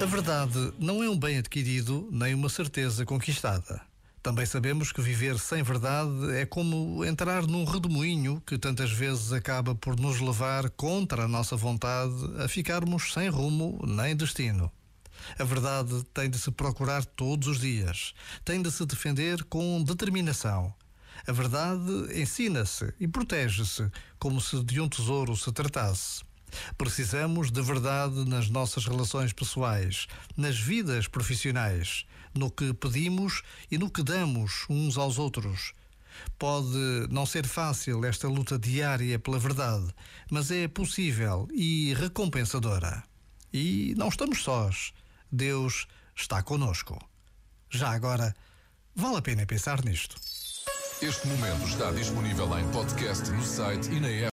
A verdade não é um bem adquirido nem uma certeza conquistada. Também sabemos que viver sem verdade é como entrar num redemoinho que tantas vezes acaba por nos levar contra a nossa vontade a ficarmos sem rumo nem destino. A verdade tem de se procurar todos os dias, tem de se defender com determinação. A verdade ensina-se e protege-se como se de um tesouro se tratasse. Precisamos de verdade nas nossas relações pessoais, nas vidas profissionais, no que pedimos e no que damos uns aos outros. Pode não ser fácil esta luta diária pela verdade, mas é possível e recompensadora. E não estamos sós. Deus está conosco. Já agora, vale a pena pensar nisto. Este momento está disponível em podcast no site e na app.